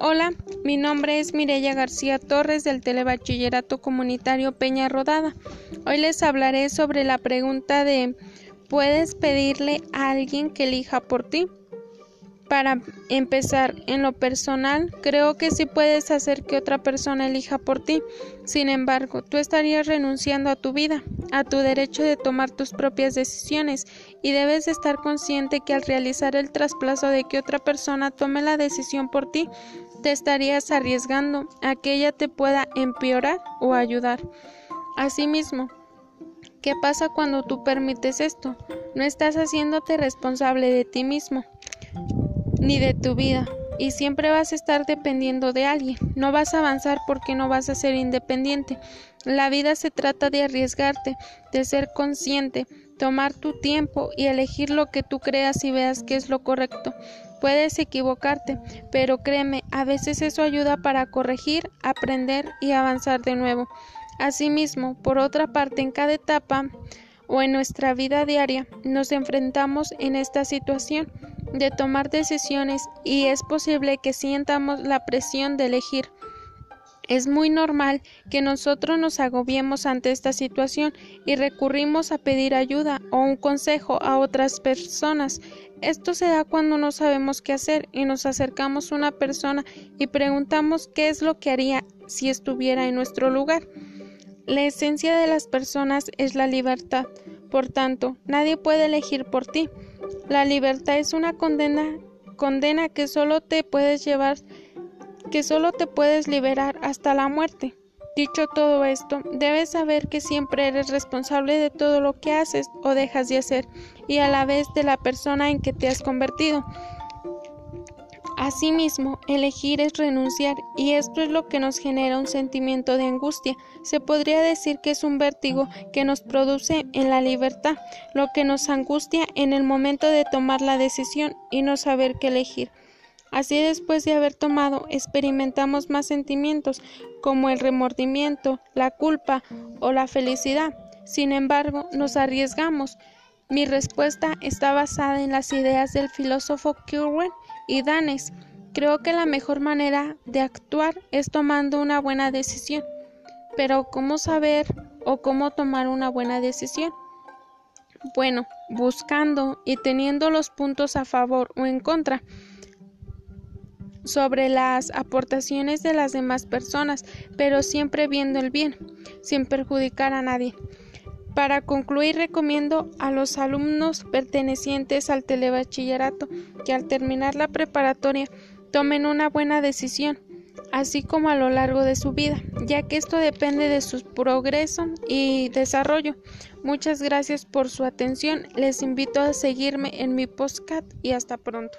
Hola, mi nombre es Mireya García Torres del Telebachillerato Comunitario Peña Rodada. Hoy les hablaré sobre la pregunta de ¿puedes pedirle a alguien que elija por ti? Para empezar, en lo personal, creo que sí puedes hacer que otra persona elija por ti. Sin embargo, tú estarías renunciando a tu vida, a tu derecho de tomar tus propias decisiones, y debes estar consciente que al realizar el trasplazo de que otra persona tome la decisión por ti, te estarías arriesgando a que ella te pueda empeorar o ayudar. Asimismo, ¿qué pasa cuando tú permites esto? No estás haciéndote responsable de ti mismo ni de tu vida y siempre vas a estar dependiendo de alguien. No vas a avanzar porque no vas a ser independiente. La vida se trata de arriesgarte, de ser consciente, tomar tu tiempo y elegir lo que tú creas y veas que es lo correcto. Puedes equivocarte, pero créeme, a veces eso ayuda para corregir, aprender y avanzar de nuevo. Asimismo, por otra parte, en cada etapa o en nuestra vida diaria nos enfrentamos en esta situación de tomar decisiones y es posible que sientamos la presión de elegir. Es muy normal que nosotros nos agobiemos ante esta situación y recurrimos a pedir ayuda o un consejo a otras personas. Esto se da cuando no sabemos qué hacer y nos acercamos a una persona y preguntamos qué es lo que haría si estuviera en nuestro lugar. La esencia de las personas es la libertad. Por tanto, nadie puede elegir por ti. La libertad es una condena, que solo te puedes llevar, que solo te puedes liberar hasta la muerte. Dicho todo esto, debes saber que siempre eres responsable de todo lo que haces o dejas de hacer y a la vez de la persona en que te has convertido. Asimismo, elegir es renunciar y esto es lo que nos genera un sentimiento de angustia. Se podría decir que es un vértigo que nos produce en la libertad, lo que nos angustia en el momento de tomar la decisión y no saber qué elegir. Así después de haber tomado, experimentamos más sentimientos como el remordimiento, la culpa o la felicidad. Sin embargo, nos arriesgamos. Mi respuesta está basada en las ideas del filósofo Kirwan y Danes. Creo que la mejor manera de actuar es tomando una buena decisión. Pero ¿cómo saber o cómo tomar una buena decisión? Bueno, buscando y teniendo los puntos a favor o en contra sobre las aportaciones de las demás personas, pero siempre viendo el bien, sin perjudicar a nadie. Para concluir, recomiendo a los alumnos pertenecientes al telebachillerato que al terminar la preparatoria tomen una buena decisión, así como a lo largo de su vida, ya que esto depende de su progreso y desarrollo. Muchas gracias por su atención. Les invito a seguirme en mi podcast y hasta pronto.